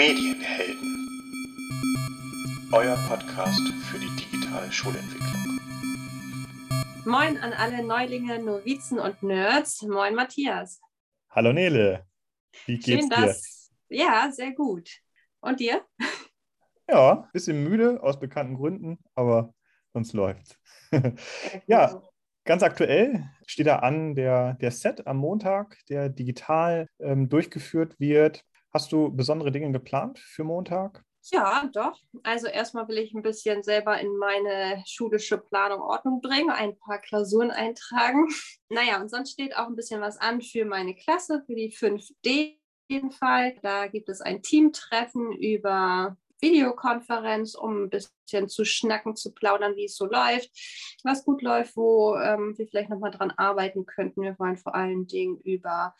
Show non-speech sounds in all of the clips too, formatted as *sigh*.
Medienhelden. Euer Podcast für die digitale Schulentwicklung. Moin an alle Neulinge, Novizen und Nerds. Moin Matthias. Hallo Nele. Wie geht's Schön, dass, dir? Ja, sehr gut. Und dir? Ja, bisschen müde aus bekannten Gründen, aber sonst läuft. *laughs* ja, ganz aktuell steht da an der, der Set am Montag, der digital ähm, durchgeführt wird. Hast du besondere Dinge geplant für Montag? Ja, doch. Also erstmal will ich ein bisschen selber in meine schulische Planung Ordnung bringen, ein paar Klausuren eintragen. *laughs* Naja, und sonst steht auch ein bisschen was an für meine Klasse, für die 5D jeden Fall. Da gibt es ein Teamtreffen über Videokonferenz, um ein bisschen zu schnacken, zu plaudern, wie es so läuft, was gut läuft, wo ähm, wir vielleicht nochmal dran arbeiten könnten. Wir wollen vor allen Dingen über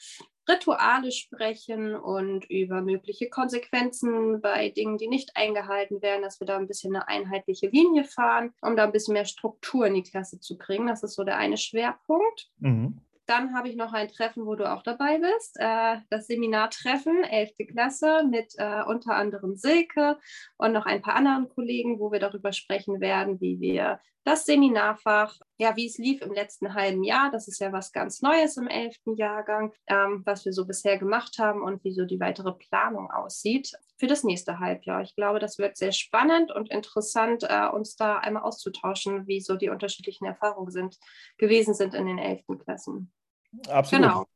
Rituale sprechen und über mögliche Konsequenzen bei Dingen, die nicht eingehalten werden, dass wir da ein bisschen eine einheitliche Linie fahren, um da ein bisschen mehr Struktur in die Klasse zu kriegen. Das ist so der eine Schwerpunkt. Mhm. Dann habe ich noch ein Treffen, wo du auch dabei bist. Äh, das Seminartreffen, 11. Klasse, mit äh, unter anderem Silke und noch ein paar anderen Kollegen, wo wir darüber sprechen werden, wie wir das Seminarfach, ja, wie es lief im letzten halben Jahr. Das ist ja was ganz Neues im 11. Jahrgang, ähm, was wir so bisher gemacht haben und wie so die weitere Planung aussieht für das nächste Halbjahr. Ich glaube, das wird sehr spannend und interessant, äh, uns da einmal auszutauschen, wie so die unterschiedlichen Erfahrungen sind, gewesen sind in den 11. Klassen. Absolut. Genau.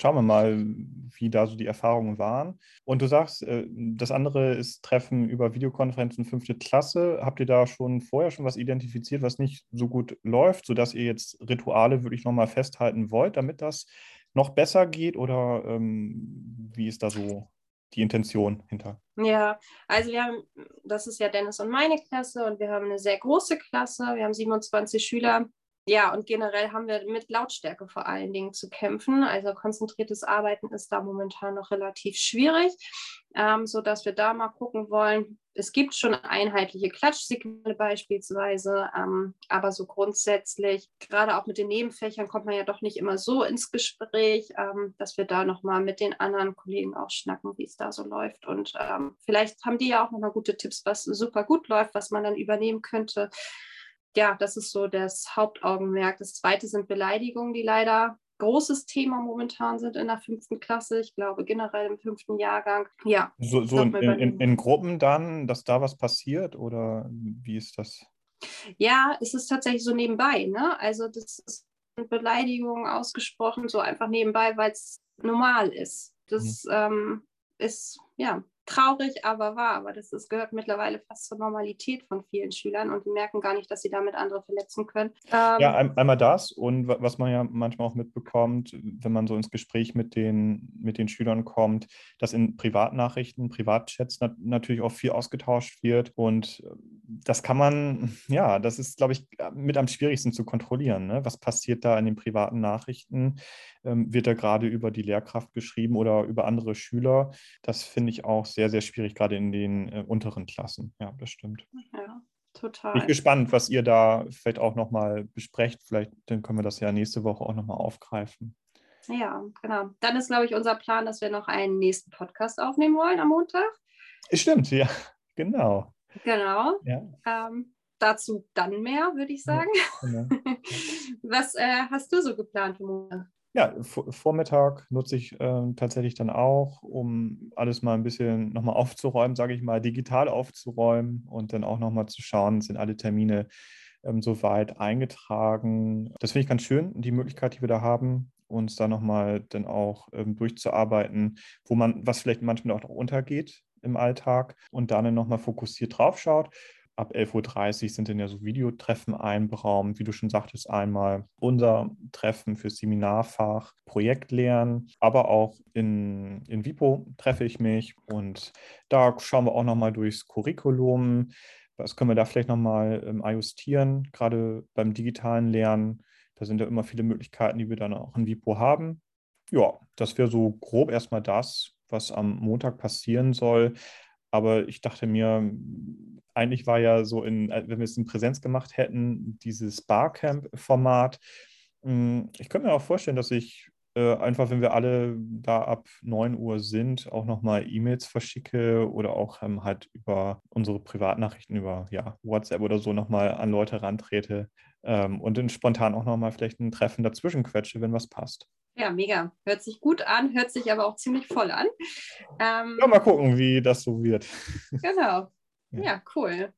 Schauen wir mal, wie da so die Erfahrungen waren. Und du sagst, äh, das andere ist Treffen über Videokonferenzen fünfte Klasse. Habt ihr da schon vorher schon was identifiziert, was nicht so gut läuft, sodass ihr jetzt Rituale wirklich nochmal festhalten wollt, damit das noch besser geht? Oder ähm, wie ist da so die Intention hinter? Ja, also wir haben, das ist ja Dennis und meine Klasse und wir haben eine sehr große Klasse. Wir haben 27 Schüler ja, und generell haben wir mit Lautstärke vor allen Dingen zu kämpfen. Also konzentriertes Arbeiten ist da momentan noch relativ schwierig, ähm, sodass wir da mal gucken wollen. Es gibt schon einheitliche Klatschsignale beispielsweise, ähm, aber so grundsätzlich, gerade auch mit den Nebenfächern, kommt man ja doch nicht immer so ins Gespräch, ähm, dass wir da nochmal mit den anderen Kollegen auch schnacken, wie es da so läuft. Und ähm, vielleicht haben die ja auch nochmal gute Tipps, was super gut läuft, was man dann übernehmen könnte ja, das ist so das Hauptaugenmerk. Das zweite sind Beleidigungen, die leider großes Thema momentan sind in der fünften Klasse. Ich glaube generell im fünften Jahrgang. Ja. So, so in, in, in, Gruppen dann, dass da was passiert oder wie ist das? Ja, es ist tatsächlich so nebenbei. Ne? Also das ist Beleidigungen ausgesprochen, so einfach nebenbei, weil es normal ist. Das mhm. ähm, ist ja traurig, aber wahr. Aber das ist, gehört mittlerweile fast zur Normalität von vielen Schülern und die merken gar nicht, dass sie damit andere verletzen können. Ähm, ja, ein, einmal das und was man ja manchmal auch mitbekommt, wenn man so ins Gespräch mit den, mit den Schülern kommt, dass in Privatnachrichten, Privatchats nat natürlich auch viel ausgetauscht wird und äh, das kann man, *laughs* ja, das ist, glaube ich, mit am schwierigsten zu kontrollieren. Ne? Was passiert da in den privaten Nachrichten? Ähm, wird da gerade über die Lehrkraft geschrieben oder über andere Schüler? Das finde ich auch sehr, sehr schwierig, gerade in den äh, unteren Klassen. Ja, das stimmt. Ja, total. Bin ich gespannt, was ihr da vielleicht auch nochmal besprecht. Vielleicht dann können wir das ja nächste Woche auch nochmal aufgreifen. Ja, genau. Dann ist, glaube ich, unser Plan, dass wir noch einen nächsten Podcast aufnehmen wollen am Montag. Stimmt, ja, *laughs* genau. Genau. Ja. Ähm, dazu dann mehr, würde ich sagen. Ja, genau. *laughs* Was äh, hast du so geplant für Montag? Ja, Vormittag nutze ich äh, tatsächlich dann auch, um alles mal ein bisschen nochmal aufzuräumen, sage ich mal, digital aufzuräumen und dann auch nochmal zu schauen, sind alle Termine ähm, soweit eingetragen. Das finde ich ganz schön, die Möglichkeit, die wir da haben, uns da nochmal dann auch ähm, durchzuarbeiten, wo man, was vielleicht manchmal auch noch untergeht im Alltag und dann nochmal fokussiert drauf schaut ab 11.30 Uhr sind dann ja so Videotreffen einberaumt, wie du schon sagtest, einmal unser Treffen für Seminarfach, Projektlernen, aber auch in, in Vipo treffe ich mich und da schauen wir auch nochmal durchs Curriculum. Was können wir da vielleicht nochmal ähm, ajustieren, gerade beim digitalen Lernen? Da sind ja immer viele Möglichkeiten, die wir dann auch in Vipo haben. Ja, das wäre so grob erstmal das, was am Montag passieren soll. Aber ich dachte mir, eigentlich war ja so in, äh, wenn wir es in Präsenz gemacht hätten, dieses Barcamp-Format. Hm, ich könnte mir auch vorstellen, dass ich äh, einfach, wenn wir alle da ab 9 Uhr sind, auch nochmal E-Mails verschicke oder auch ähm, halt über unsere Privatnachrichten, über ja, WhatsApp oder so nochmal an Leute rantrete ähm, und dann spontan auch nochmal vielleicht ein Treffen dazwischen quetsche, wenn was passt. Ja, mega. Hört sich gut an, hört sich aber auch ziemlich voll an. Ähm, ja, mal gucken, wie das so wird. *laughs* Genau. Ja, ja cool.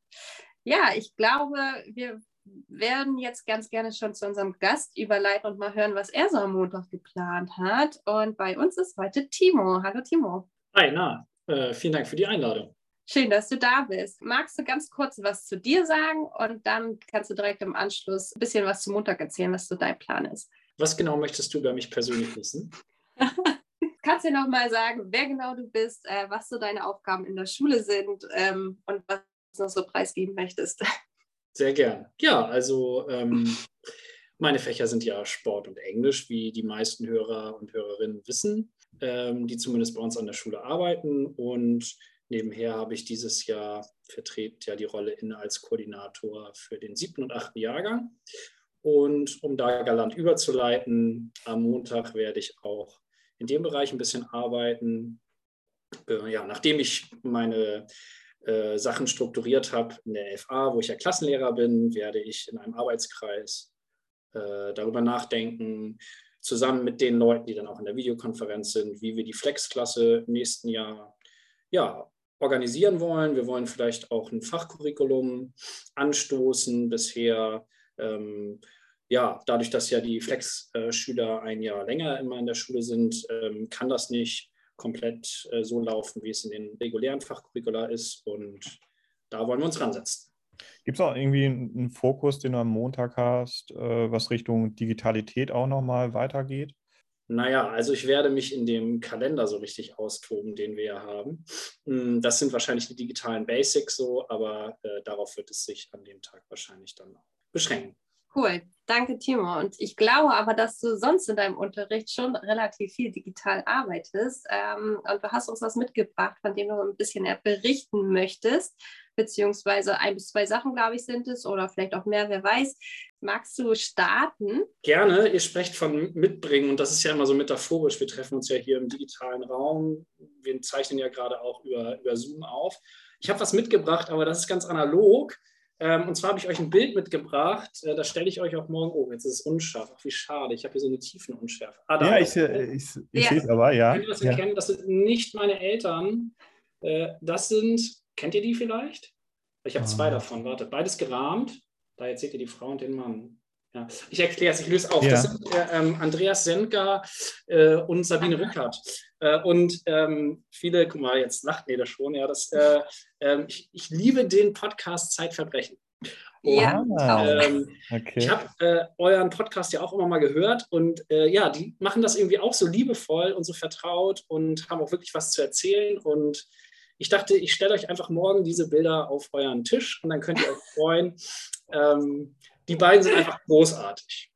Ja, ich glaube, wir werden jetzt ganz gerne schon zu unserem Gast überleiten und mal hören, was er so am Montag geplant hat. Und bei uns ist heute Timo. Hallo Timo. Hi, na, äh, vielen Dank für die Einladung. Schön, dass du da bist. Magst du ganz kurz was zu dir sagen und dann kannst du direkt im Anschluss ein bisschen was zum Montag erzählen, was so dein Plan ist? Was genau möchtest du über mich persönlich wissen? *laughs* kannst du noch mal sagen, wer genau du bist, äh, was so deine Aufgaben in der Schule sind ähm, und was du noch so preisgeben möchtest? Sehr gern. Ja, also ähm, meine Fächer sind ja Sport und Englisch, wie die meisten Hörer und Hörerinnen wissen, ähm, die zumindest bei uns an der Schule arbeiten. Und nebenher habe ich dieses Jahr vertreten ja die Rolle inne als Koordinator für den siebten und achten Jahrgang. Und um da galant überzuleiten, am Montag werde ich auch in dem Bereich ein bisschen arbeiten. Äh, ja, nachdem ich meine äh, Sachen strukturiert habe in der FA, wo ich ja Klassenlehrer bin, werde ich in einem Arbeitskreis äh, darüber nachdenken, zusammen mit den Leuten, die dann auch in der Videokonferenz sind, wie wir die Flex-Klasse im nächsten Jahr ja, organisieren wollen. Wir wollen vielleicht auch ein Fachcurriculum anstoßen. Bisher, ähm, ja, dadurch, dass ja die Flex-Schüler ein Jahr länger immer in der Schule sind, ähm, kann das nicht komplett äh, so laufen, wie es in den regulären Fachcurricula ist. Und da wollen wir uns ransetzen. Gibt es auch irgendwie einen Fokus, den du am Montag hast, äh, was Richtung Digitalität auch nochmal weitergeht? Naja, also ich werde mich in dem Kalender so richtig austoben, den wir ja haben. Hm, das sind wahrscheinlich die digitalen Basics so, aber äh, darauf wird es sich an dem Tag wahrscheinlich dann beschränken. Cool, danke Timo. Und ich glaube aber, dass du sonst in deinem Unterricht schon relativ viel digital arbeitest. Ähm, und du hast uns was mitgebracht, von dem du ein bisschen berichten möchtest, beziehungsweise ein bis zwei Sachen, glaube ich, sind es, oder vielleicht auch mehr, wer weiß. Magst du starten? Gerne. Ihr sprecht von mitbringen und das ist ja immer so metaphorisch. Wir treffen uns ja hier im digitalen Raum. Wir zeichnen ja gerade auch über, über Zoom auf. Ich habe was mitgebracht, aber das ist ganz analog. Ähm, und zwar habe ich euch ein Bild mitgebracht, äh, das stelle ich euch auch morgen. Oh, jetzt ist es unscharf. Ach, wie schade. Ich habe hier so eine Tiefenunschärfe. Ah, ja, ich, ich, ich ja. sehe es aber, ja. Könnt ihr das ja. erkennen? Das sind nicht meine Eltern. Äh, das sind, kennt ihr die vielleicht? Ich habe oh. zwei davon. Warte, beides gerahmt. Da jetzt seht ihr die Frau und den Mann. Ja. Ich erkläre es, ich löse auf. Ja. Das sind äh, ähm, Andreas Senka äh, und Sabine Rückert. Äh, und ähm, viele, guck mal, jetzt lacht das schon. Ja, das, äh, ähm, ich, ich, liebe den Podcast Zeitverbrechen. Und, ja, ähm, okay. ich habe äh, euren Podcast ja auch immer mal gehört und äh, ja, die machen das irgendwie auch so liebevoll und so vertraut und haben auch wirklich was zu erzählen und ich dachte, ich stelle euch einfach morgen diese Bilder auf euren Tisch und dann könnt ihr euch freuen. Ähm, die beiden sind einfach großartig.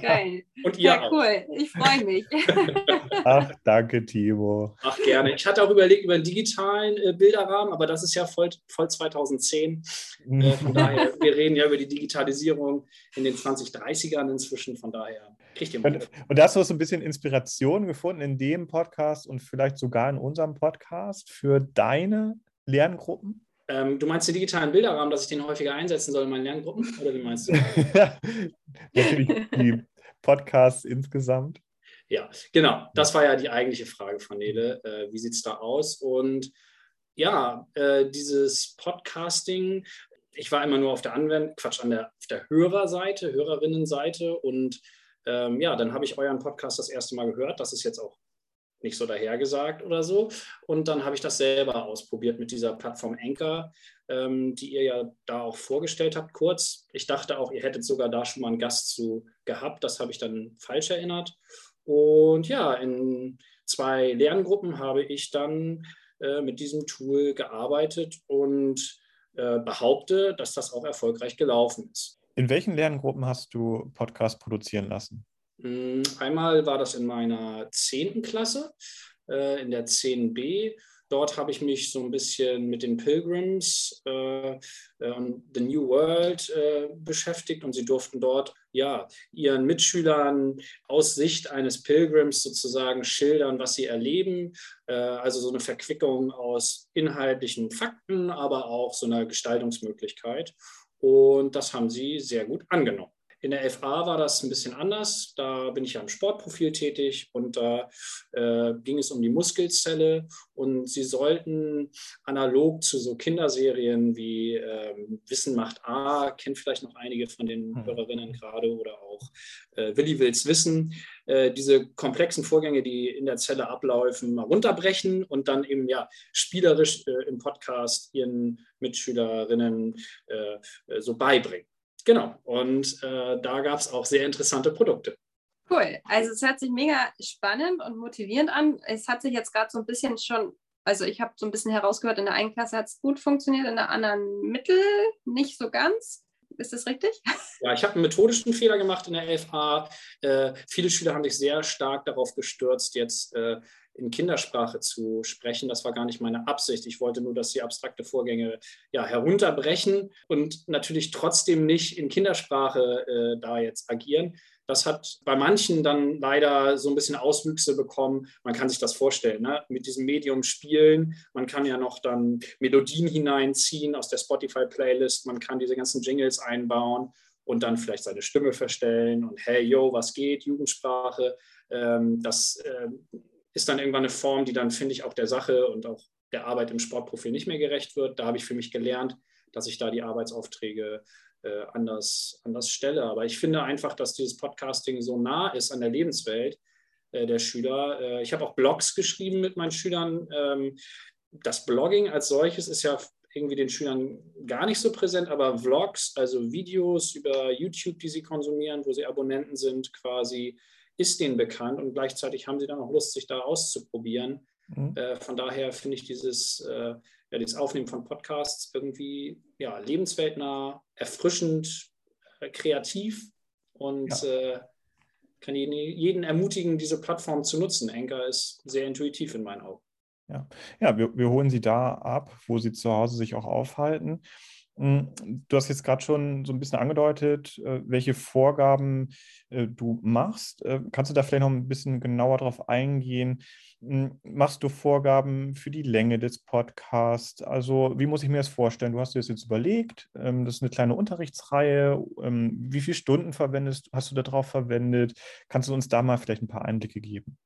Geil. Und ihr ja, auch. cool. Ich freue mich. *laughs* Ach, danke, Timo. Ach, gerne. Ich hatte auch überlegt über einen digitalen äh, Bilderrahmen, aber das ist ja voll, voll 2010. Äh, *laughs* von daher, wir reden ja über die Digitalisierung in den 2030ern inzwischen. Von daher kriegt ihr mal. Und, und da hast du so ein bisschen Inspiration gefunden in dem Podcast und vielleicht sogar in unserem Podcast für deine Lerngruppen? Ähm, du meinst den digitalen Bilderrahmen, dass ich den häufiger einsetzen soll in meinen Lerngruppen? Oder wie meinst du? *laughs* Natürlich die Podcasts insgesamt. Ja, genau. Das war ja die eigentliche Frage von Nele. Äh, wie sieht es da aus? Und ja, äh, dieses Podcasting, ich war immer nur auf der Anwend Quatsch, an der, auf der Hörerseite, Hörerinnenseite und ähm, ja, dann habe ich euren Podcast das erste Mal gehört. Das ist jetzt auch nicht so dahergesagt oder so. Und dann habe ich das selber ausprobiert mit dieser Plattform Anchor, ähm, die ihr ja da auch vorgestellt habt, kurz. Ich dachte auch, ihr hättet sogar da schon mal einen Gast zu gehabt. Das habe ich dann falsch erinnert. Und ja, in zwei Lerngruppen habe ich dann äh, mit diesem Tool gearbeitet und äh, behaupte, dass das auch erfolgreich gelaufen ist. In welchen Lerngruppen hast du Podcast produzieren lassen? Hm, einmal war das in meiner 10. Klasse, äh, in der 10b. Dort habe ich mich so ein bisschen mit den Pilgrims äh, äh, und The New World beschäftigt und sie durften dort ja ihren Mitschülern aus Sicht eines Pilgrims sozusagen schildern, was sie erleben. Also so eine Verquickung aus inhaltlichen Fakten, aber auch so einer Gestaltungsmöglichkeit. Und das haben sie sehr gut angenommen. In der FA war das ein bisschen anders. Da bin ich ja im Sportprofil tätig und da äh, ging es um die Muskelzelle und sie sollten analog zu so Kinderserien wie äh, Wissen macht A, kennt vielleicht noch einige von den hm. Hörerinnen gerade oder auch äh, Willi will's wissen, äh, diese komplexen Vorgänge, die in der Zelle ablaufen, mal runterbrechen und dann eben ja spielerisch äh, im Podcast ihren Mitschülerinnen äh, so beibringen. Genau, und äh, da gab es auch sehr interessante Produkte. Cool, also es hört sich mega spannend und motivierend an. Es hat sich jetzt gerade so ein bisschen schon, also ich habe so ein bisschen herausgehört, in der einen Klasse hat es gut funktioniert, in der anderen mittel, nicht so ganz. Ist das richtig? *laughs* Ja, ich habe einen methodischen Fehler gemacht in der LFA. Äh, viele Schüler haben sich sehr stark darauf gestürzt, jetzt äh, in Kindersprache zu sprechen. Das war gar nicht meine Absicht. Ich wollte nur, dass sie abstrakte Vorgänge ja, herunterbrechen und natürlich trotzdem nicht in Kindersprache äh, da jetzt agieren. Das hat bei manchen dann leider so ein bisschen Auswüchse bekommen. Man kann sich das vorstellen, ne? mit diesem Medium spielen. Man kann ja noch dann Melodien hineinziehen aus der Spotify-Playlist. Man kann diese ganzen Jingles einbauen und dann vielleicht seine Stimme verstellen und hey, yo, was geht, Jugendsprache. Ähm, das ähm, ist dann irgendwann eine Form, die dann, finde ich, auch der Sache und auch der Arbeit im Sportprofil nicht mehr gerecht wird. Da habe ich für mich gelernt, dass ich da die Arbeitsaufträge äh, anders, anders stelle. Aber ich finde einfach, dass dieses Podcasting so nah ist an der Lebenswelt äh, der Schüler. Äh, ich habe auch Blogs geschrieben mit meinen Schülern. Ähm, das Blogging als solches ist ja irgendwie den Schülern gar nicht so präsent, aber Vlogs, also Videos über YouTube, die sie konsumieren, wo sie Abonnenten sind, quasi ist denen bekannt und gleichzeitig haben sie dann auch Lust, sich da auszuprobieren. Mhm. Äh, von daher finde ich dieses, äh, ja, dieses Aufnehmen von Podcasts irgendwie ja, lebensweltnah, erfrischend, äh, kreativ und ja. Äh, kann jeden, jeden, ermutigen, diese Plattform zu nutzen. Enker ist sehr intuitiv in meinen Augen. Ja, ja wir, wir holen Sie da ab, wo Sie zu Hause sich auch aufhalten. Hm, du hast jetzt gerade schon so ein bisschen angedeutet, äh, welche Vorgaben äh, du machst. Äh, kannst du da vielleicht noch ein bisschen genauer drauf eingehen? Hm, machst du Vorgaben für die Länge des Podcasts? Also, wie muss ich mir das vorstellen? Du hast dir das jetzt überlegt. Ähm, das ist eine kleine Unterrichtsreihe. Ähm, wie viele Stunden verwendest, hast du darauf verwendet? Kannst du uns da mal vielleicht ein paar Einblicke geben?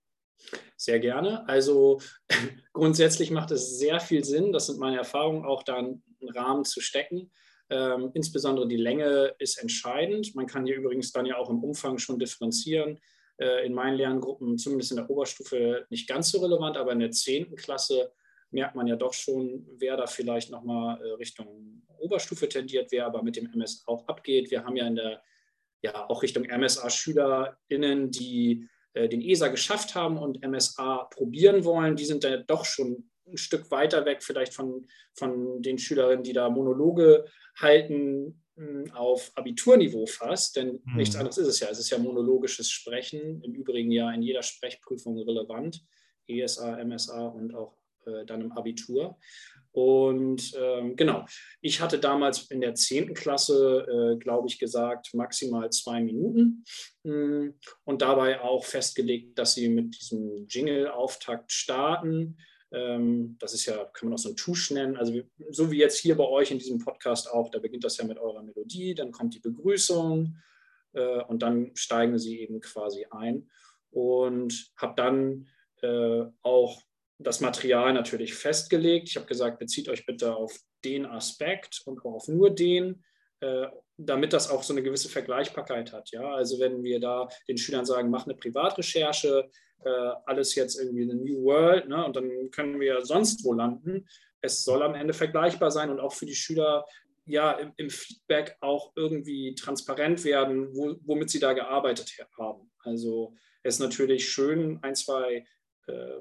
Sehr gerne. Also *clears throat* grundsätzlich macht es sehr viel Sinn, das sind meine Erfahrungen, auch da einen Rahmen zu stecken. Ähm, insbesondere die Länge ist entscheidend. Man kann hier übrigens dann ja auch im Umfang schon differenzieren. Äh, in meinen Lerngruppen, zumindest in der Oberstufe, nicht ganz so relevant, aber in der 10. Klasse merkt man ja doch schon, wer da vielleicht nochmal äh, Richtung Oberstufe tendiert, wer aber mit dem MS auch abgeht. Wir haben ja in der, ja, auch Richtung MSA-SchülerInnen, die äh, den ESA geschafft haben und MSA probieren wollen, die sind da doch schon ein Stück weiter weg vielleicht von, von den Schülerinnen, die da Monologe halten hm, auf Abiturniveau fast, denn hm. nichts anderes ist es ja. Es ist ja monologisches Sprechen, im Übrigen ja in jeder Sprechprüfung relevant, ESA, MSA und auch äh, dann im Abitur. Und ähm, genau, ich hatte damals in der 10. Klasse, äh, glaube ich, gesagt, maximal zwei Minuten mm, und dabei auch festgelegt, dass sie mit diesem Jingle-Auftakt starten. Ähm, das ist ja, kann man auch so ein Tusch nennen. Also so wie jetzt hier bei euch in diesem Podcast auch, da beginnt das ja mit eurer Melodie, dann kommt die Begrüßung äh, und dann steigen sie eben quasi ein. Und habe dann äh, auch das Material natürlich festgelegt. Ich habe gesagt, bezieht euch bitte auf den Aspekt und auch auf nur den, damit das auch so eine gewisse Vergleichbarkeit hat. Ja? Also wenn wir da den Schülern sagen, mach eine Privatrecherche, äh, alles jetzt irgendwie eine New World, ne? und dann können wir sonst wo landen. Es soll am Ende vergleichbar sein und auch für die Schüler ja im, im Feedback auch irgendwie transparent werden, wo, womit sie da gearbeitet haben. Also es ist natürlich schön, ein, zwei äh,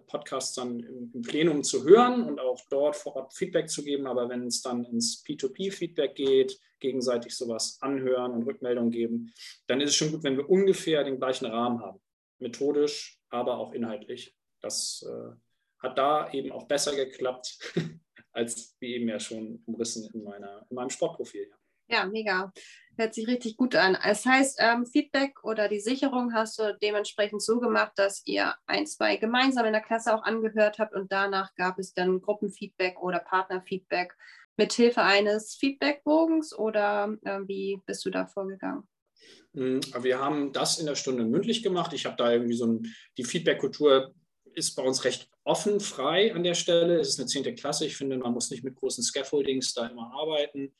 Podcasts dann im, im, Plenum zu hören und auch dort vor Ort Feedback zu geben. Aber wenn es dann ins P2P-Feedback geht, gegenseitig sowas anhören und Rückmeldung geben, dann ist es schon gut, wenn wir ungefähr den gleichen Rahmen haben. Methodisch, aber auch inhaltlich. Das äh, hat da eben auch besser geklappt, *laughs* als wie eben ja schon umrissen in, meiner, in meinem Sportprofil. Ja, mega. Hört sich richtig gut an. Das heißt, ähm, Feedback oder die Sicherung hast du dementsprechend so gemacht, dass ihr ein, zwei gemeinsam in der Klasse auch angehört habt und danach gab es dann Gruppenfeedback oder Partnerfeedback mit Hilfe eines Feedbackbogens oder äh, wie bist du da vorgegangen? Hm, wir haben das in der Stunde mündlich gemacht. Ich habe da irgendwie so ein, die Feedback-Kultur ist bei uns recht offen, frei an der Stelle. Es ist eine zehnte Klasse. Ich finde, man muss nicht mit großen Scaffoldings da immer arbeiten.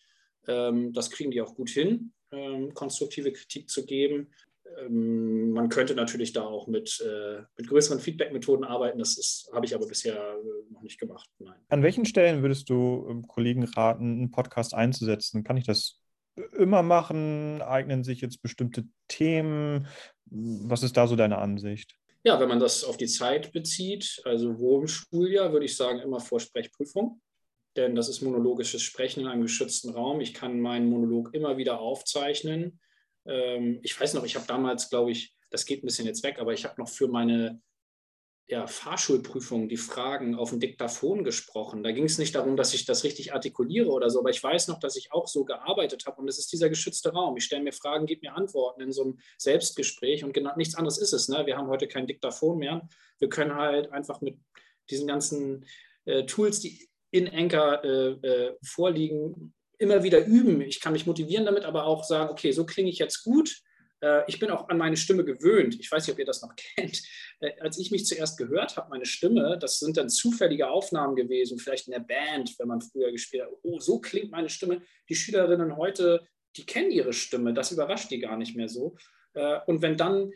Ähm, das kriegen die auch gut hin, ähm, konstruktive Kritik zu geben. Ähm, man könnte natürlich da auch mit, äh, mit größeren Feedback-Methoden arbeiten. Das habe ich aber bisher äh, noch nicht gemacht. Nein. An welchen Stellen würdest du Kollegen raten, einen Podcast einzusetzen? Kann ich das immer machen? Eignen sich jetzt bestimmte Themen? Was ist da so deine Ansicht? Ja, wenn man das auf die Zeit bezieht, also wo im Schuljahr, würde ich sagen, immer Vorsprechprüfung denn das ist monologisches Sprechen in einem geschützten Raum. Ich kann meinen Monolog immer wieder aufzeichnen. Ähm, ich weiß noch, ich habe damals, glaube ich, das geht ein bisschen jetzt weg, aber ich habe noch für meine ja, Fahrschulprüfung die Fragen auf dem Diktaphon gesprochen. Da ging es nicht darum, dass ich das richtig artikuliere oder so, aber ich weiß noch, dass ich auch so gearbeitet habe und es ist dieser geschützte Raum. Ich stelle mir Fragen, gebe mir Antworten in so einem Selbstgespräch und genau nichts anderes ist es. Ne? Wir haben heute kein Diktaphon mehr. Wir können halt einfach mit diesen ganzen äh, Tools, die in Anchor äh, äh, vorliegen, immer wieder üben. Ich kann mich motivieren damit, aber auch sagen, okay, so klinge ich jetzt gut. Äh, ich bin auch an meine Stimme gewöhnt. Ich weiß nicht, ob ihr das noch *laughs* kennt. Äh, als ich mich zuerst gehört habe, meine Stimme, das sind dann zufällige Aufnahmen gewesen, vielleicht in der Band, wenn man früher gespielt hat. Oh, so klingt meine Stimme. Die Schülerinnen heute, die kennen ihre Stimme. Das überrascht die gar nicht mehr so. Und wenn dann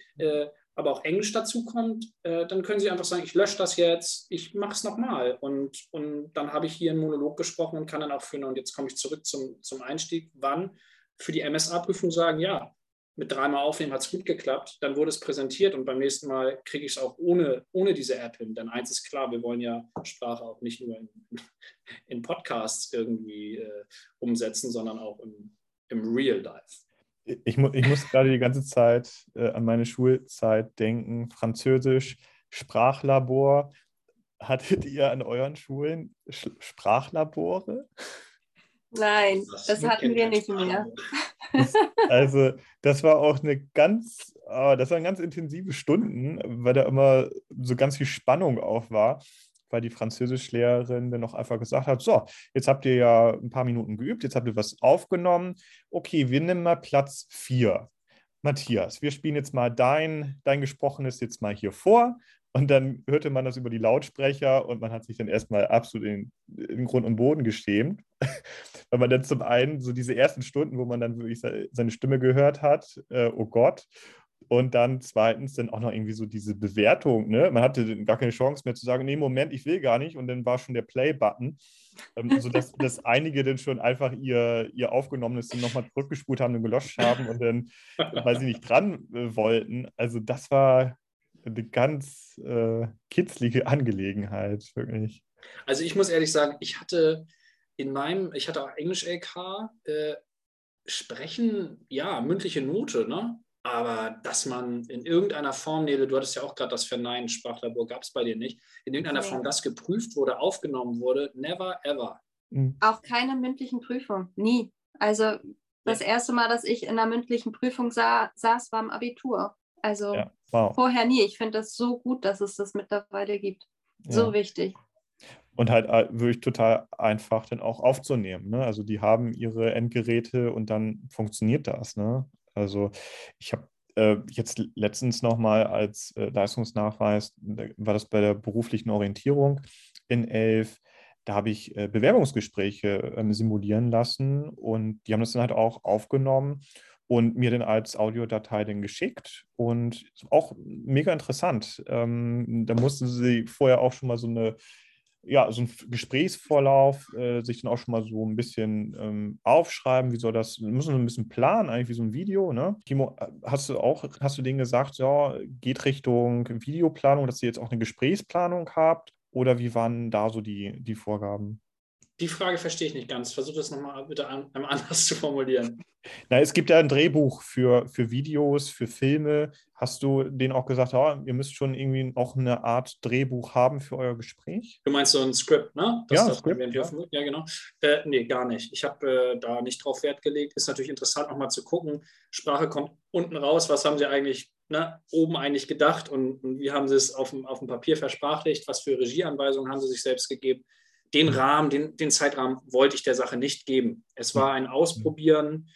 aber auch Englisch dazu kommt, äh, dann können Sie einfach sagen, ich lösche das jetzt, ich mache es nochmal. Und, und dann habe ich hier einen Monolog gesprochen und kann dann auch führen. Und jetzt komme ich zurück zum, zum Einstieg. Wann? Für die MSA-Prüfung sagen, ja, mit dreimal aufnehmen hat es gut geklappt, dann wurde es präsentiert und beim nächsten Mal kriege ich es auch ohne, ohne diese App hin. Denn eins ist klar, wir wollen ja Sprache auch nicht nur in, in Podcasts irgendwie äh, umsetzen, sondern auch im, im Real Life ich, mu ich muss gerade die ganze Zeit äh, an meine Schulzeit denken. Französisch, Sprachlabor. Hattet ihr an euren Schulen Sch Sprachlabore? Nein, das, das hatten wir nicht mehr. Das, *laughs* also, das war auch eine ganz, oh, das waren ganz intensive Stunden, weil da immer so ganz viel Spannung auch war weil die Französischlehrerin dann noch einfach gesagt hat, so, jetzt habt ihr ja ein paar Minuten geübt, jetzt habt ihr was aufgenommen. Okay, wir nehmen mal Platz 4. Matthias, wir spielen jetzt mal dein, dein Gesprochenes jetzt mal hier vor. Und dann hörte man das über die Lautsprecher und man hat sich dann erstmal absolut in, in Grund und Boden geschämt, *laughs* weil man dann zum einen so diese ersten Stunden, wo man dann wirklich seine Stimme gehört hat, äh, oh Gott, und dann zweitens dann auch noch irgendwie so diese Bewertung. Ne? Man hatte gar keine Chance mehr zu sagen, nee, Moment, ich will gar nicht. Und dann war schon der Play-Button. Ähm, sodass *laughs* dass einige dann schon einfach ihr, ihr Aufgenommenes nochmal zurückgespult haben und gelöscht haben und dann, weil sie nicht dran äh, wollten. Also das war eine ganz äh, kitzlige Angelegenheit, wirklich. Also ich muss ehrlich sagen, ich hatte in meinem, ich hatte auch Englisch-LK, äh, Sprechen, ja, mündliche Note, ne? Aber dass man in irgendeiner Form, Nele, du hattest ja auch gerade das Verneinen, Sprachlabor gab es bei dir nicht, in irgendeiner Form das geprüft wurde, aufgenommen wurde, never ever. Mhm. Auch keine mündlichen Prüfung, nie. Also das erste Mal, dass ich in einer mündlichen Prüfung sah, saß, war im Abitur. Also ja. wow. vorher nie. Ich finde das so gut, dass es das mittlerweile gibt. So ja. wichtig. Und halt äh, wirklich total einfach dann auch aufzunehmen. Ne? Also die haben ihre Endgeräte und dann funktioniert das. Ne? Also ich habe äh, jetzt letztens nochmal als äh, Leistungsnachweis, war das bei der beruflichen Orientierung in elf, da habe ich äh, Bewerbungsgespräche ähm, simulieren lassen und die haben das dann halt auch aufgenommen und mir dann als Audiodatei dann geschickt und auch mega interessant. Ähm, da mussten sie vorher auch schon mal so eine ja, so ein Gesprächsvorlauf äh, sich dann auch schon mal so ein bisschen ähm, aufschreiben, wie soll das, wir müssen so ein bisschen planen, eigentlich wie so ein Video, ne? Timo, äh, hast du auch, hast du denen gesagt, ja, geht Richtung Videoplanung, dass ihr jetzt auch eine Gesprächsplanung habt? Oder wie waren da so die, die Vorgaben? Die Frage verstehe ich nicht ganz. Versuch das nochmal bitte an, einmal *laughs* anders zu formulieren. Na, es gibt ja ein Drehbuch für, für Videos, für Filme. Hast du denen auch gesagt, oh, ihr müsst schon irgendwie auch eine Art Drehbuch haben für euer Gespräch? Du meinst so ein Skript, ne? Das, ja, das Skript, ja. ja, genau. Äh, nee, gar nicht. Ich habe äh, da nicht drauf Wert gelegt. Ist natürlich interessant, nochmal zu gucken. Sprache kommt unten raus. Was haben sie eigentlich ne, oben eigentlich gedacht und, und wie haben sie es auf dem, auf dem Papier versprachlicht? Was für Regieanweisungen haben sie sich selbst gegeben? Den mhm. Rahmen, den, den Zeitrahmen wollte ich der Sache nicht geben. Es war ein Ausprobieren,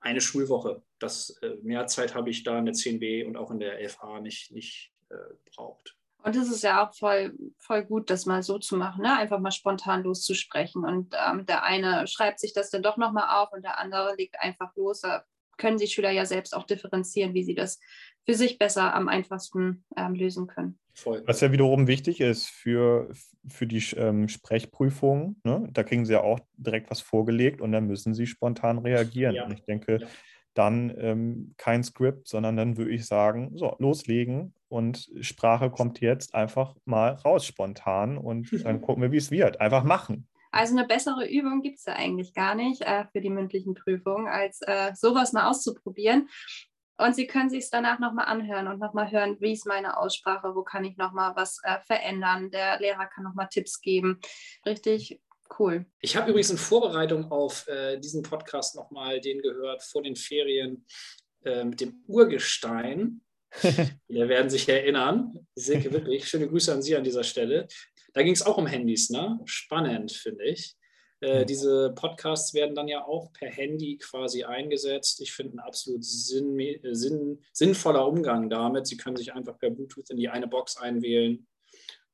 eine Schulwoche. Das, äh, mehr Zeit habe ich da in der 10b und auch in der 11a nicht, nicht äh, braucht. Und es ist ja auch voll, voll gut, das mal so zu machen, ne? einfach mal spontan loszusprechen. Und ähm, der eine schreibt sich das dann doch nochmal auf und der andere legt einfach los. Da können die Schüler ja selbst auch differenzieren, wie sie das für sich besser am einfachsten ähm, lösen können. Voll. Was ja wiederum wichtig ist für, für die ähm, Sprechprüfung. Ne? Da kriegen sie ja auch direkt was vorgelegt und dann müssen sie spontan reagieren. Ja. Und ich denke, ja. dann ähm, kein Skript, sondern dann würde ich sagen, so, loslegen und Sprache kommt jetzt einfach mal raus spontan und dann gucken wir, wie es wird. Einfach machen. Also eine bessere Übung gibt es ja eigentlich gar nicht äh, für die mündlichen Prüfungen, als äh, sowas mal auszuprobieren. Und Sie können sich es danach nochmal anhören und nochmal hören, wie ist meine Aussprache, wo kann ich nochmal was äh, verändern. Der Lehrer kann nochmal Tipps geben. Richtig cool. Ich habe übrigens in Vorbereitung auf äh, diesen Podcast nochmal den gehört vor den Ferien äh, mit dem Urgestein. *laughs* Viele werden sich erinnern. Silke, wirklich, schöne Grüße an Sie an dieser Stelle. Da ging es auch um Handys, ne? Spannend, finde ich. Äh, diese Podcasts werden dann ja auch per Handy quasi eingesetzt. Ich finde ein absolut sinn, sinn, sinnvoller Umgang damit. Sie können sich einfach per Bluetooth in die eine Box einwählen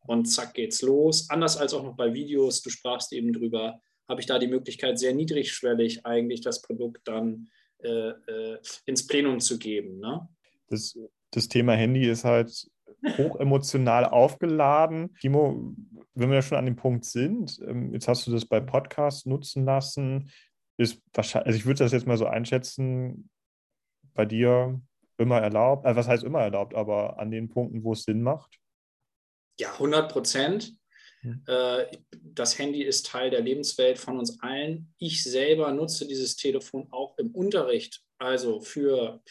und zack geht's los. Anders als auch noch bei Videos, du sprachst eben drüber, habe ich da die Möglichkeit, sehr niedrigschwellig eigentlich das Produkt dann äh, äh, ins Plenum zu geben. Ne? Das, das Thema Handy ist halt hochemotional aufgeladen. Timo, wenn wir ja schon an dem Punkt sind, ähm, jetzt hast du das bei Podcasts nutzen lassen, ist wahrscheinlich, also ich würde das jetzt mal so einschätzen, bei dir immer erlaubt, also was heißt immer erlaubt, aber an den Punkten, wo es Sinn macht? Ja, 100 Prozent. Äh, das Handy ist Teil der Lebenswelt von uns allen. Ich selber nutze dieses Telefon auch im Unterricht, also für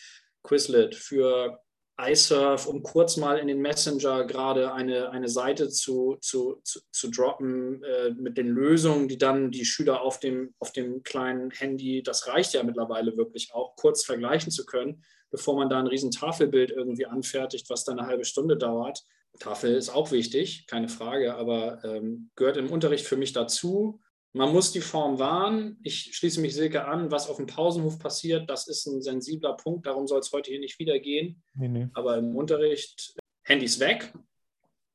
Quizlet, für iSurf, um kurz mal in den Messenger gerade eine, eine Seite zu, zu, zu, zu droppen äh, mit den Lösungen, die dann die Schüler auf dem, auf dem kleinen Handy, das reicht ja mittlerweile wirklich auch, kurz vergleichen zu können, bevor man da ein riesen Tafelbild irgendwie anfertigt, was dann eine halbe Stunde dauert. Tafel ist auch wichtig, keine Frage, aber ähm, gehört im Unterricht für mich dazu. Man muss die Form wahren. Ich schließe mich Silke an, was auf dem Pausenhof passiert, das ist ein sensibler Punkt. Darum soll es heute hier nicht wieder gehen. Nee, nee. Aber im Unterricht, Handys weg,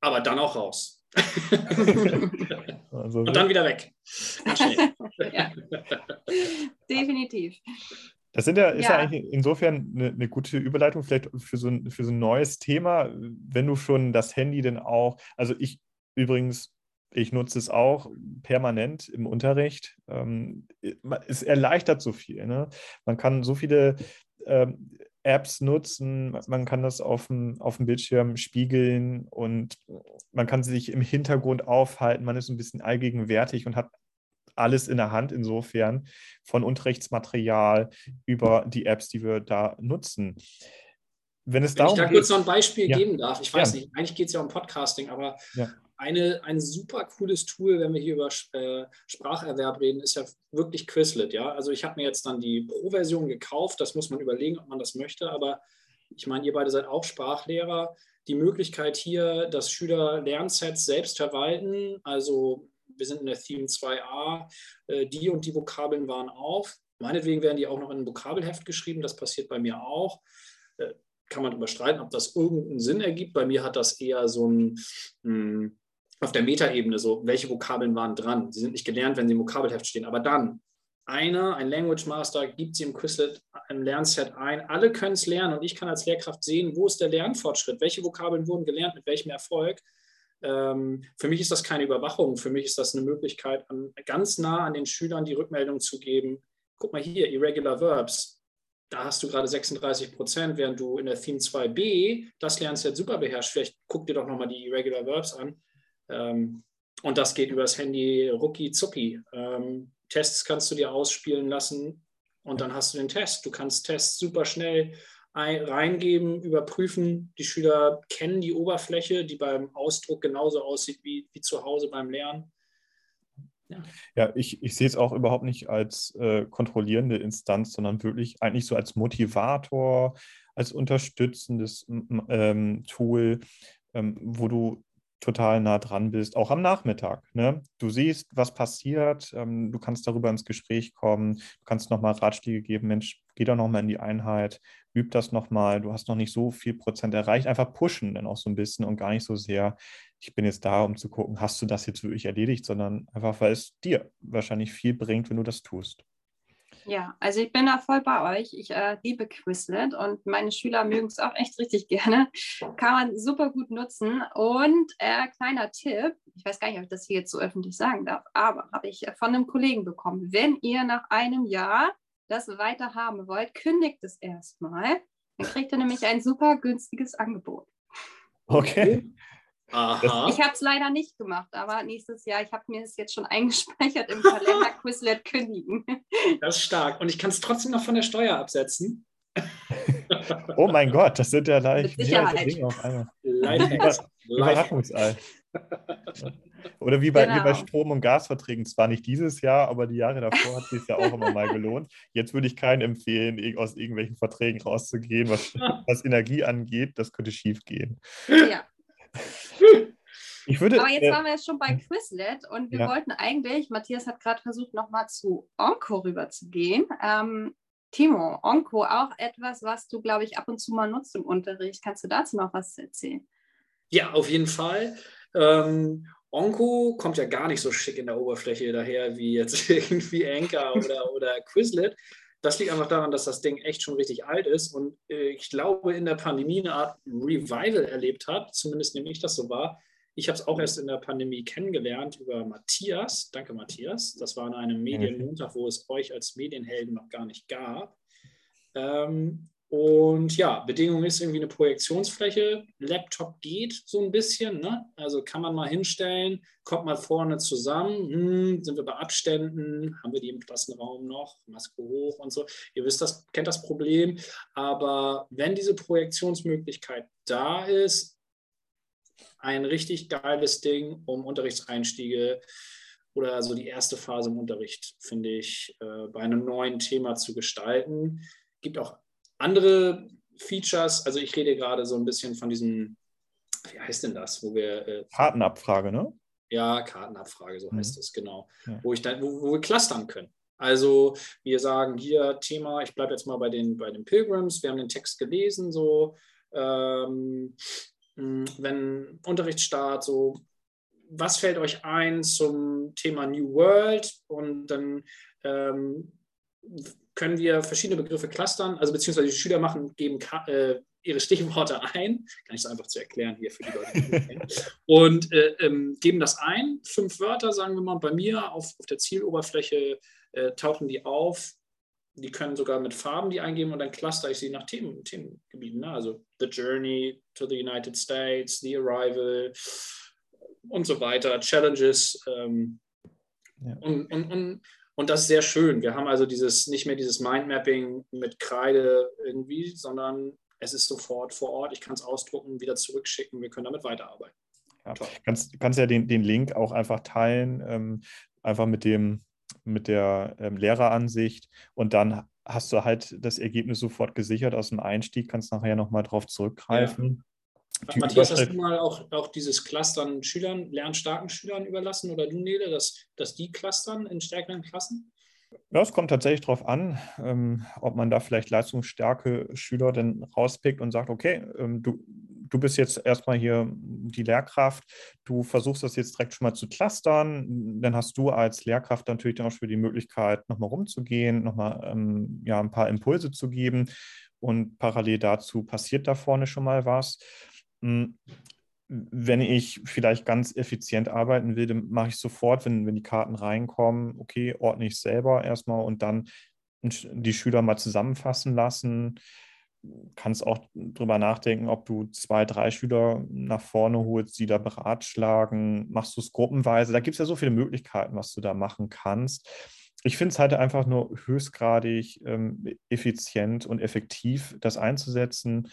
aber dann auch raus. *laughs* also, Und dann wieder weg. *laughs* ja. Definitiv. Das sind ja, ist ja, ja eigentlich insofern eine, eine, gute Überleitung vielleicht für so, ein, für so ein neues Thema, wenn du schon das Handy denn auch, also ich übrigens ich nutze es auch permanent im Unterricht. Ähm, es erleichtert so viel. Ne? Man kann so viele ähm, Apps nutzen, man kann das auf dem, auf dem Bildschirm spiegeln und man kann sich im Hintergrund aufhalten. Man ist ein bisschen allgegenwärtig und hat alles in der Hand insofern von Unterrichtsmaterial über die Apps, die wir da nutzen. Wenn, es Wenn ich da kurz noch ein Beispiel ja. geben darf, ich weiß ja. nicht, eigentlich geht es ja um Podcasting, aber ja eine, ein super cooles Tool, wenn wir hier über äh, Spracherwerb reden, ist ja wirklich Quizlet. Ja? Also ich habe mir jetzt dann die Pro-Version gekauft. Das muss man überlegen, ob man das möchte. Aber ich meine, ihr beide seid auch Sprachlehrer. Die Möglichkeit hier, dass Schüler Lernsets selbst verwalten. Also wir sind in der Theme 2a. Äh, die und die Vokabeln waren auf. Meinetwegen werden die auch noch in ein Vokabelheft geschrieben. Das passiert bei mir auch äh, kann man überstreiten, ob das irgendeinen Sinn ergibt. Bei mir hat das eher so ein, hm, auf der Metaebene so, welche Vokabeln waren dran. Sie sind nicht gelernt, wenn sie im Vokabelheft stehen. Aber dann, einer, ein Language Master, gibt sie im Quizlet im Lernset ein. Alle können es lernen und ich kann als Lehrkraft sehen, wo ist der Lernfortschritt, welche Vokabeln wurden gelernt, mit welchem Erfolg. Ähm, für mich ist das keine Überwachung, für mich ist das eine Möglichkeit, an, ganz nah an den Schülern die Rückmeldung zu geben. Guck mal hier, Irregular Verbs. Da hast du gerade 36 Prozent, während du in der Theme 2b das Lernset super beherrschst. Vielleicht guck dir doch nochmal die Irregular Verbs an ähm, und das geht übers Handy rucki zucki. Ähm, Tests kannst du dir ausspielen lassen und dann hast du den Test. Du kannst Tests super schnell ein, reingeben, überprüfen. Die Schüler kennen die Oberfläche, die beim Ausdruck genauso aussieht wie, wie zu Hause beim Lernen. Ja, ja ich, ich sehe es auch überhaupt nicht als äh, kontrollierende Instanz, sondern wirklich eigentlich so als Motivator, als unterstützendes ähm, Tool, ähm, wo du total nah dran bist, auch am Nachmittag. Ne? Du siehst, was passiert, ähm, du kannst darüber ins Gespräch kommen, du kannst nochmal Ratschläge geben, Mensch, geh doch nochmal in die Einheit, üb das nochmal, du hast noch nicht so viel Prozent erreicht, einfach pushen dann auch so ein bisschen und gar nicht so sehr, ich bin jetzt da, um zu gucken, hast du das jetzt wirklich erledigt, sondern einfach, weil es dir wahrscheinlich viel bringt, wenn du das tust. Ja, also ich bin da voll bei euch. Ich äh, liebe Quizlet und meine Schüler mögen es auch echt richtig *laughs* gerne. Kann man super gut nutzen. Und äh, kleiner Tipp, ich weiß gar nicht, ob ich das hier jetzt so öffentlich sagen darf, aber habe ich von einem Kollegen bekommen. Wenn ihr nach einem Jahr das weiter haben wollt, kündigt es erstmal. Dann kriegt ihr nämlich ein super günstiges Angebot. Okay. Aha. Ich habe es leider nicht gemacht, aber nächstes Jahr, ich habe mir es jetzt schon eingespeichert im Kalender *laughs* Quizlet kündigen. Das ist stark. Und ich kann es trotzdem noch von der Steuer absetzen. oh mein Gott, das sind ja leicht Mit Sicherheit. Dinge auf einmal. Überraschungsei. Oder wie bei, genau. wie bei genau. Strom- und Gasverträgen, zwar nicht dieses Jahr, aber die Jahre davor hat es sich ja auch immer mal gelohnt. Jetzt würde ich keinen empfehlen, aus irgendwelchen Verträgen rauszugehen, was, *laughs* was Energie angeht. Das könnte schief gehen. Ja. Ich würde, Aber jetzt äh, waren wir jetzt schon bei Quizlet und wir ja. wollten eigentlich, Matthias hat gerade versucht, nochmal zu Onko rüberzugehen. Ähm, Timo, Onko, auch etwas, was du, glaube ich, ab und zu mal nutzt im Unterricht. Kannst du dazu noch was erzählen? Ja, auf jeden Fall. Ähm, Onko kommt ja gar nicht so schick in der Oberfläche daher wie jetzt *laughs* irgendwie Anchor oder, oder Quizlet. Das liegt einfach daran, dass das Ding echt schon richtig alt ist und äh, ich glaube, in der Pandemie eine Art Revival erlebt hat. Zumindest nehme ich das so wahr. Ich habe es auch erst in der Pandemie kennengelernt über Matthias. Danke, Matthias. Das war an einem Medienmontag, wo es euch als Medienhelden noch gar nicht gab. Ähm, und ja, Bedingung ist irgendwie eine Projektionsfläche. Laptop geht so ein bisschen. Ne? Also kann man mal hinstellen, kommt mal vorne zusammen. Hm, sind wir bei Abständen? Haben wir die im Klassenraum noch? Maske hoch und so. Ihr wisst das, kennt das Problem. Aber wenn diese Projektionsmöglichkeit da ist, ein richtig geiles Ding, um Unterrichtseinstiege oder so die erste Phase im Unterricht, finde ich, äh, bei einem neuen Thema zu gestalten. Gibt auch andere Features, also ich rede gerade so ein bisschen von diesem, wie heißt denn das, wo wir. Äh, Kartenabfrage, ne? Ja, Kartenabfrage, so mhm. heißt es, genau. Ja. Wo, ich dann, wo, wo wir clustern können. Also wir sagen hier Thema, ich bleibe jetzt mal bei den, bei den Pilgrims, wir haben den Text gelesen, so ähm, wenn Unterrichtsstart, so was fällt euch ein zum Thema New World und dann ähm, können wir verschiedene Begriffe clustern, also beziehungsweise die Schüler machen, geben äh, ihre Stichworte ein, kann ich so einfach zu erklären hier für die Leute, und äh, ähm, geben das ein, fünf Wörter, sagen wir mal, bei mir auf, auf der Zieloberfläche äh, tauchen die auf, die können sogar mit Farben die eingeben und dann cluster ich sie nach Themen, Themengebieten, ne? also The Journey to the United States, The Arrival und so weiter, Challenges ähm, ja. und, und, und und das ist sehr schön. Wir haben also dieses nicht mehr dieses Mindmapping mit Kreide irgendwie, sondern es ist sofort vor Ort. Ich kann es ausdrucken, wieder zurückschicken. Wir können damit weiterarbeiten. Ja, kannst, kannst ja den, den Link auch einfach teilen, ähm, einfach mit dem mit der ähm, Lehreransicht und dann hast du halt das Ergebnis sofort gesichert aus dem Einstieg, kannst nachher nochmal drauf zurückgreifen. Matthias, hast du mal auch, auch dieses Clustern Schülern, lernstarken Schülern überlassen oder du, Nele, dass, dass die clustern in stärkeren Klassen? Ja, es kommt tatsächlich darauf an, ähm, ob man da vielleicht leistungsstarke Schüler dann rauspickt und sagt, okay, ähm, du, du bist jetzt erstmal hier die Lehrkraft, du versuchst das jetzt direkt schon mal zu clustern, dann hast du als Lehrkraft natürlich dann auch schon die Möglichkeit, nochmal rumzugehen, nochmal ähm, ja, ein paar Impulse zu geben und parallel dazu passiert da vorne schon mal was. Hm, wenn ich vielleicht ganz effizient arbeiten will, dann mache ich sofort, wenn, wenn die Karten reinkommen, okay, ordne ich selber erstmal und dann die Schüler mal zusammenfassen lassen. kannst auch drüber nachdenken, ob du zwei, drei Schüler nach vorne holst, die da beratschlagen. Machst du es gruppenweise? Da gibt es ja so viele Möglichkeiten, was du da machen kannst. Ich finde es halt einfach nur höchstgradig ähm, effizient und effektiv, das einzusetzen,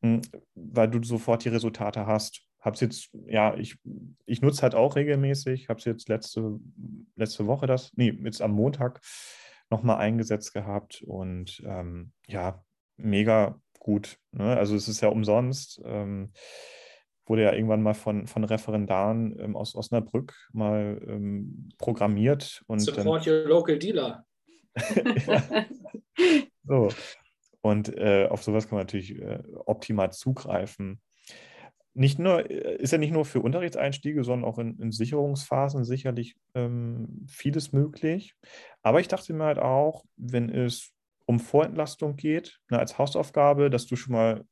weil du sofort die Resultate hast. Hab's jetzt, ja, ich, ich nutze halt auch regelmäßig, habe es jetzt letzte, letzte Woche das, nee, jetzt am Montag nochmal eingesetzt gehabt und ähm, ja, mega gut. Ne? Also es ist ja umsonst. Ähm, wurde ja irgendwann mal von, von Referendaren ähm, aus Osnabrück mal ähm, programmiert. Und Support dann, your local dealer. *laughs* so. Und äh, auf sowas kann man natürlich äh, optimal zugreifen. Nicht nur, äh, ist ja nicht nur für Unterrichtseinstiege, sondern auch in, in Sicherungsphasen sicherlich ähm, vieles möglich. Aber ich dachte mir halt auch, wenn es um Vorentlastung geht, ne, als Hausaufgabe, dass du schon mal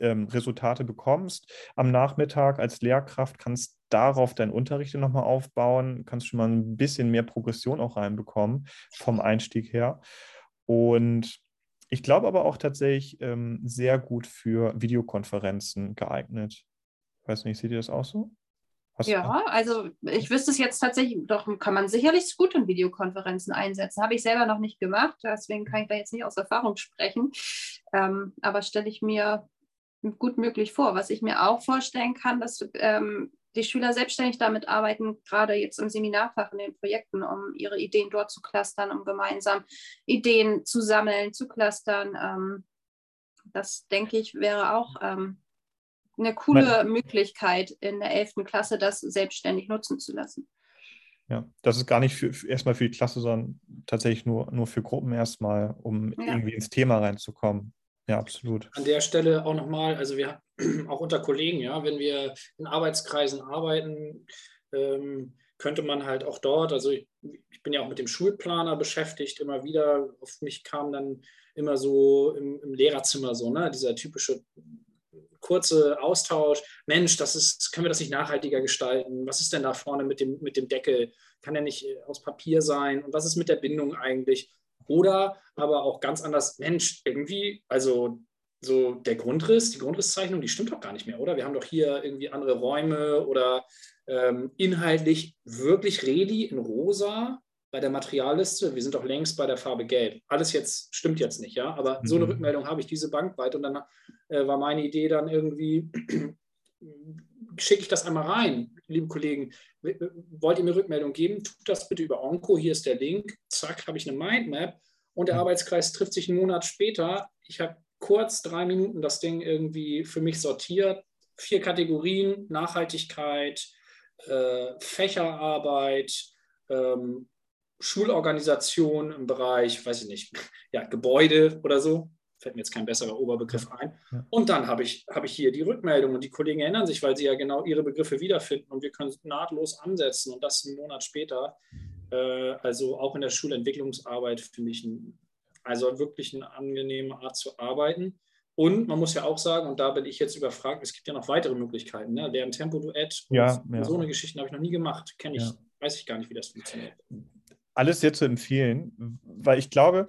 ähm, Resultate bekommst am Nachmittag als Lehrkraft, kannst darauf deinen Unterricht nochmal aufbauen, kannst schon mal ein bisschen mehr Progression auch reinbekommen vom Einstieg her. Und ich glaube aber auch tatsächlich ähm, sehr gut für Videokonferenzen geeignet. Weiß nicht, seht ihr das auch so? Hast ja, also ich wüsste es jetzt tatsächlich, doch kann man sicherlich gut in Videokonferenzen einsetzen. Habe ich selber noch nicht gemacht, deswegen kann ich da jetzt nicht aus Erfahrung sprechen. Ähm, aber stelle ich mir gut möglich vor. Was ich mir auch vorstellen kann, dass ähm, die Schüler selbstständig damit arbeiten, gerade jetzt im Seminarfach in den Projekten, um ihre Ideen dort zu clustern, um gemeinsam Ideen zu sammeln, zu clustern. Ähm, das denke ich wäre auch ähm, eine coole. Möglichkeit in der 11. Klasse, das selbstständig nutzen zu lassen. Ja, das ist gar nicht für, für, erstmal für die Klasse, sondern tatsächlich nur, nur für Gruppen erstmal, um ja. irgendwie ins Thema reinzukommen. Ja, absolut. An der Stelle auch nochmal, also wir *clears throat* auch unter Kollegen, ja, wenn wir in Arbeitskreisen arbeiten, ähm, könnte man halt auch dort, also ich, ich, bin ja auch mit dem Schulplaner beschäftigt, immer wieder, auf mich kam dann immer so im, im Lehrerzimmer so, ne, dieser typische kurze Austausch. Mensch, das ist, können wir das nicht nachhaltiger gestalten? Was ist denn da vorne mit dem, mit dem Deckel? Kann der nicht äh, aus Papier sein? Und was ist mit der Bindung eigentlich? Oder aber auch ganz anders, Mensch, irgendwie, also so der Grundriss, die Grundrisszeichnung, die stimmt doch gar nicht mehr, oder? Wir haben doch hier irgendwie andere Räume oder ähm, inhaltlich wirklich Redi in rosa bei der Materialliste, wir sind doch längst bei der Farbe Gelb. Alles jetzt stimmt jetzt nicht, ja, aber mhm. so eine mhm. Rückmeldung habe ich diese Bankweit und dann äh, war meine Idee dann irgendwie, schicke ich das einmal rein, liebe Kollegen, wollt ihr mir Rückmeldung geben? Tut das bitte über Onco, hier ist der Link, zack, habe ich eine Mindmap und der. Arbeitskreis trifft sich einen Monat später. Ich habe kurz drei Minuten das Ding irgendwie für mich sortiert, vier Kategorien, Nachhaltigkeit, äh, Fächerarbeit, ähm, Schulorganisation im Bereich, weiß ich nicht, *laughs* ja, Gebäude oder so. Fällt mir jetzt kein besserer Oberbegriff ein. Und dann habe ich, hab ich hier die Rückmeldung und die Kollegen erinnern sich, weil sie ja genau ihre Begriffe wiederfinden und wir können nahtlos ansetzen und das einen Monat später. Äh, also auch in der Schulentwicklungsarbeit finde ich ein, also wirklich eine angenehme Art zu arbeiten. Und man muss ja auch sagen, und da bin ich jetzt überfragt, es gibt ja noch weitere Möglichkeiten. Ne? Lerntempo-Duett. Ja, ja, So eine Geschichte habe ich noch nie gemacht. Kenne ich, ja. weiß ich gar nicht, wie das funktioniert alles sehr zu empfehlen, weil ich glaube,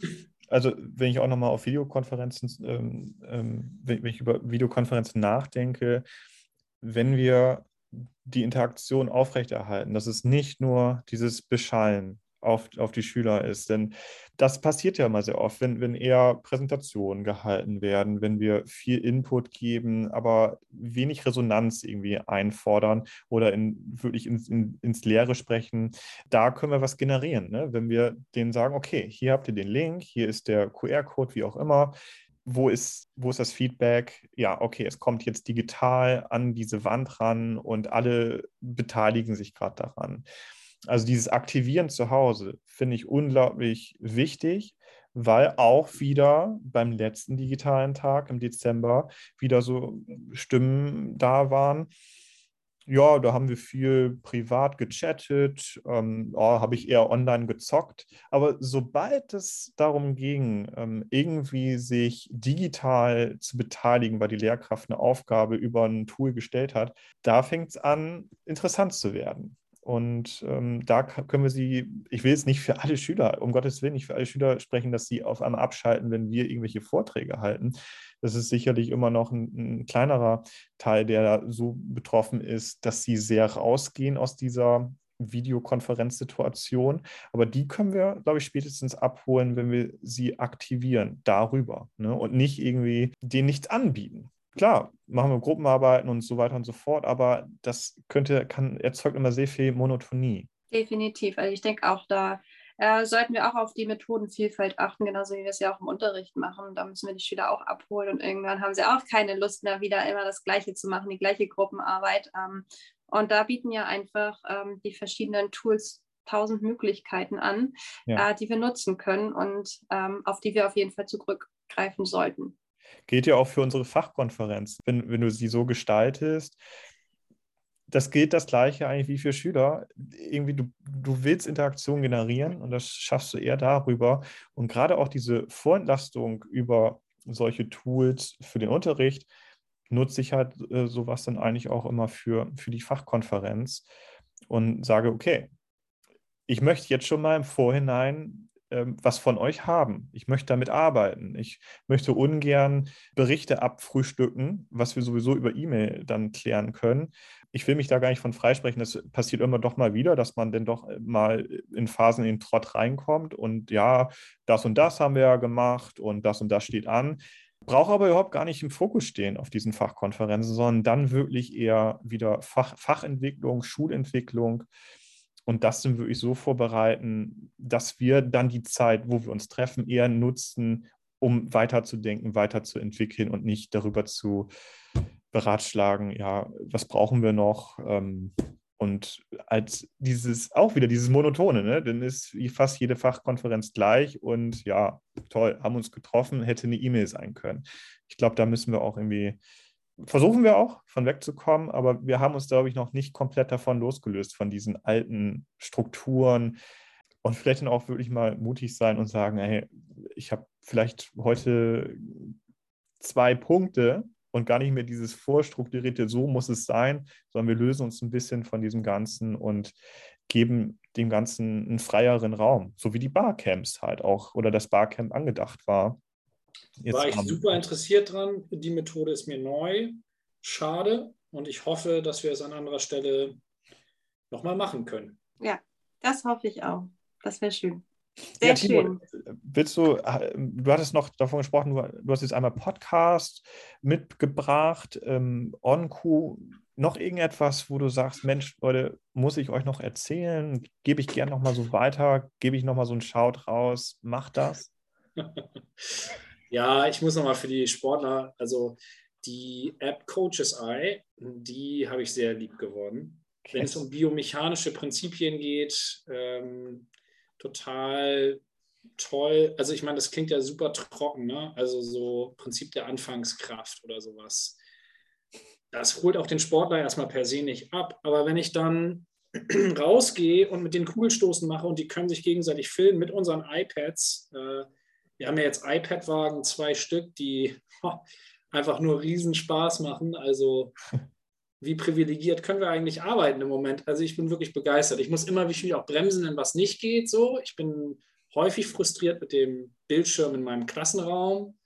also wenn ich auch nochmal auf Videokonferenzen, ähm, ähm, wenn ich über Videokonferenzen nachdenke, wenn wir die Interaktion aufrechterhalten, dass es nicht nur dieses Beschallen auf, auf die Schüler ist. Denn das passiert ja immer sehr oft, wenn, wenn eher Präsentationen gehalten werden, wenn wir viel Input geben, aber wenig Resonanz irgendwie einfordern oder in, wirklich ins, in, ins Leere sprechen. Da können wir was generieren. Ne? Wenn wir denen sagen, okay, hier habt ihr den Link, hier ist der QR-Code, wie auch immer wo ist, wo ist das Feedback? Ja, okay, es kommt jetzt digital an diese Wand ran und alle beteiligen sich gerade daran. Also dieses Aktivieren zu Hause finde ich unglaublich wichtig, weil auch wieder beim letzten digitalen Tag im Dezember wieder so Stimmen da waren. Ja, da haben wir viel privat gechattet, ähm, oh, habe ich eher online gezockt. Aber sobald es darum ging, ähm, irgendwie sich digital zu beteiligen, weil die Lehrkraft eine Aufgabe über ein Tool gestellt hat, da fängt es an, interessant zu werden. Und ähm, da können wir sie, ich will jetzt nicht für alle Schüler, um Gottes Willen, nicht für alle Schüler sprechen, dass sie auf einmal abschalten, wenn wir irgendwelche Vorträge halten. Das ist sicherlich immer noch ein, ein kleinerer Teil, der da so betroffen ist, dass sie sehr rausgehen aus dieser Videokonferenzsituation. Aber die können wir, glaube ich, spätestens abholen, wenn wir sie aktivieren darüber ne? und nicht irgendwie denen nichts anbieten. Klar, machen wir Gruppenarbeiten und so weiter und so fort, aber das könnte, kann, erzeugt immer sehr viel Monotonie. Definitiv. Also ich denke auch da äh, sollten wir auch auf die Methodenvielfalt achten, genauso wie wir es ja auch im Unterricht machen. Da müssen wir die Schüler auch abholen und irgendwann haben sie auch keine Lust mehr, wieder immer das Gleiche zu machen, die gleiche Gruppenarbeit. Ähm, und da bieten ja einfach ähm, die verschiedenen Tools tausend Möglichkeiten an, ja. äh, die wir nutzen können und ähm, auf die wir auf jeden Fall zurückgreifen sollten. Geht ja auch für unsere Fachkonferenz. Wenn, wenn du sie so gestaltest, das gilt das Gleiche eigentlich wie für Schüler. Irgendwie, du, du willst Interaktion generieren und das schaffst du eher darüber. Und gerade auch diese Vorentlastung über solche Tools für den Unterricht nutze ich halt äh, sowas dann eigentlich auch immer für, für die Fachkonferenz und sage, okay, ich möchte jetzt schon mal im Vorhinein ähm, was von euch haben. Ich möchte damit arbeiten. Ich möchte ungern Berichte abfrühstücken, was wir sowieso über E-Mail dann klären können. Ich will mich da gar nicht von freisprechen. Das passiert immer doch mal wieder, dass man dann doch mal in Phasen in den Trott reinkommt und ja, das und das haben wir ja gemacht und das und das steht an. Brauche aber überhaupt gar nicht im Fokus stehen auf diesen Fachkonferenzen, sondern dann wirklich eher wieder Fach, Fachentwicklung, Schulentwicklung und das sind wirklich so vorbereiten, dass wir dann die Zeit, wo wir uns treffen, eher nutzen, um weiterzudenken, weiterzuentwickeln und nicht darüber zu beratschlagen, ja, was brauchen wir noch? Ähm, und als dieses, auch wieder dieses Monotone, ne? dann ist fast jede Fachkonferenz gleich und ja, toll, haben uns getroffen, hätte eine E-Mail sein können. Ich glaube, da müssen wir auch irgendwie versuchen wir auch, von wegzukommen, aber wir haben uns, glaube ich, noch nicht komplett davon losgelöst, von diesen alten Strukturen und vielleicht dann auch wirklich mal mutig sein und sagen, hey, ich habe vielleicht heute zwei Punkte und gar nicht mehr dieses vorstrukturierte, so muss es sein, sondern wir lösen uns ein bisschen von diesem Ganzen und geben dem Ganzen einen freieren Raum, so wie die Barcamps halt auch oder das Barcamp angedacht war. Jetzt War ich super interessiert dran. Die Methode ist mir neu. Schade. Und ich hoffe, dass wir es an anderer Stelle nochmal machen können. Ja, das hoffe ich auch. Das wäre schön. Sehr ja, Timo, schön. Willst du, du hattest noch davon gesprochen, du, hast jetzt einmal Podcast mitgebracht, ähm, OnQ, noch irgendetwas, wo du sagst, Mensch, Leute, muss ich euch noch erzählen? Gebe ich gerne nochmal so weiter? Gebe ich nochmal so einen Shout raus? Mach das? *laughs* Ja, ich muss nochmal für die Sportler, also die App Coaches Eye, die habe ich sehr lieb geworden. Okay. Wenn es um biomechanische Prinzipien geht, ähm, total toll. Also ich meine, das klingt ja super trocken, ne? Also so Prinzip der Anfangskraft oder sowas. Das holt auch den Sportler erstmal per se nicht ab. Aber wenn ich dann *clears throat* rausgehe und mit den Kugelstoßen mache und die können sich gegenseitig filmen mit unseren iPads, äh, wir haben ja jetzt iPad-Wagen, zwei Stück, die *laughs* einfach nur Riesenspaß machen. Also wie privilegiert können wir eigentlich arbeiten im Moment? Also ich bin wirklich begeistert. Ich muss immer wie viel auch bremsen, wenn was nicht geht. So, ich bin häufig frustriert mit dem Bildschirm in meinem Klassenraum.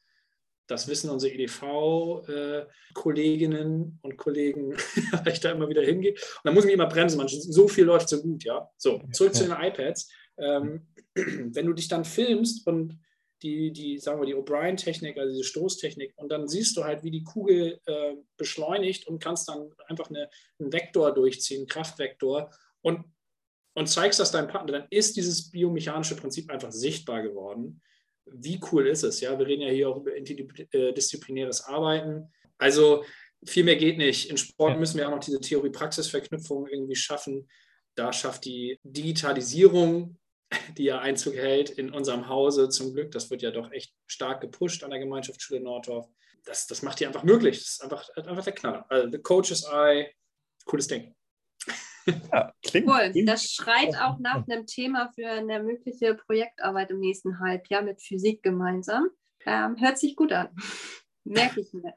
Das wissen unsere EDV-Kolleginnen äh, und Kollegen, *laughs* weil ich da immer wieder hingehe. Und dann muss ich mich immer bremsen. Man, so viel läuft so gut, ja. So, zurück zu den iPads. Ähm, *clears throat* wenn du dich dann filmst und die, die, sagen wir, die O'Brien-Technik, also diese Stoßtechnik. Und dann siehst du halt, wie die Kugel äh, beschleunigt und kannst dann einfach eine, einen Vektor durchziehen, einen Kraftvektor. Und, und zeigst das deinem Partner, dann ist dieses biomechanische Prinzip einfach sichtbar geworden. Wie cool ist es? Ja, wir reden ja hier auch über interdisziplinäres Arbeiten. Also viel mehr geht nicht. In Sport müssen wir auch noch diese Theorie-Praxis-Verknüpfung irgendwie schaffen. Da schafft die Digitalisierung die ja Einzug hält in unserem Hause zum Glück. Das wird ja doch echt stark gepusht an der Gemeinschaftsschule Nordorf. Das, das macht die einfach möglich. Das ist einfach, einfach der Knaller. Also, the Coach's Eye, cooles Ding. *laughs* Ja, klingt, cool. Das schreit auch nach einem Thema für eine mögliche Projektarbeit im nächsten Halbjahr mit Physik gemeinsam. Ähm, hört sich gut an. *laughs* Merke ich mir.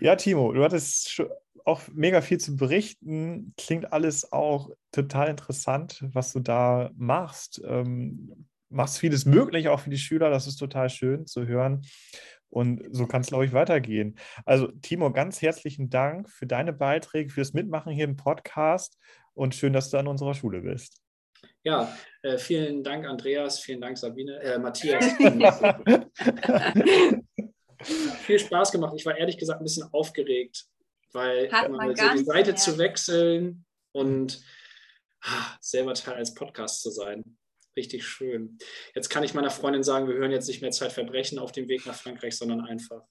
Ja, Timo, du hattest auch mega viel zu berichten. Klingt alles auch total interessant, was du da machst. Ähm, machst vieles möglich, auch für die Schüler. Das ist total schön zu hören. Und so kann es, glaube ich, weitergehen. Also, Timo, ganz herzlichen Dank für deine Beiträge, fürs Mitmachen hier im Podcast und schön, dass du an unserer Schule bist. Ja, äh, vielen Dank, Andreas, vielen Dank, Sabine, äh, Matthias. *laughs* *laughs* viel Spaß gemacht. Ich war ehrlich gesagt ein bisschen aufgeregt, weil man so die Seite zu wechseln und ah, selber Teil als Podcast zu sein. Richtig schön. Jetzt kann ich meiner Freundin sagen, wir hören jetzt nicht mehr Zeitverbrechen auf dem Weg nach Frankreich, sondern einfach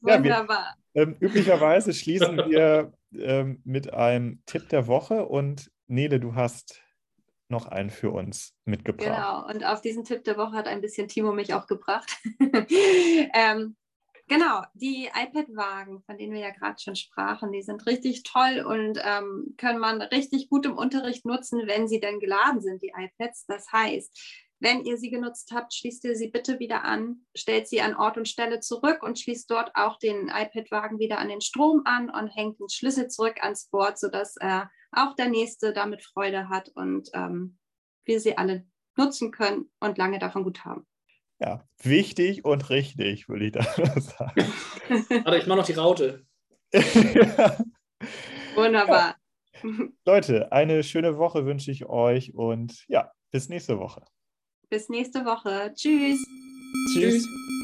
Wunderbar. *laughs* Ja, wir, ähm, üblicherweise schließen *laughs* wir ähm, mit einem Tipp der Woche und Nele, du hast noch einen für uns mitgebracht. Genau, und auf diesen Tipp der Woche hat ein bisschen Timo mich auch gebracht. *laughs* ähm, genau, die iPad-Wagen, von denen wir ja gerade schon sprachen, die sind richtig toll und ähm, können man richtig gut im Unterricht nutzen, wenn sie dann geladen sind, die iPads. Das heißt, wenn ihr sie genutzt habt, schließt ihr sie bitte wieder an, stellt sie an Ort und Stelle zurück und schließt dort auch den iPad-Wagen wieder an den Strom an und hängt den Schlüssel zurück ans Board, sodass äh, auch der Nächste damit Freude hat und ähm, wir sie alle nutzen können und lange davon gut haben. Ja, wichtig und richtig, würde ich *laughs* da sagen. Warte, ich mache noch die Raute. *laughs* Wunderbar. Ja. Leute, eine schöne Woche wünsche ich euch und ja, bis nächste Woche. Bis nächste Woche. Tschüss. Tschüss. Tschüss.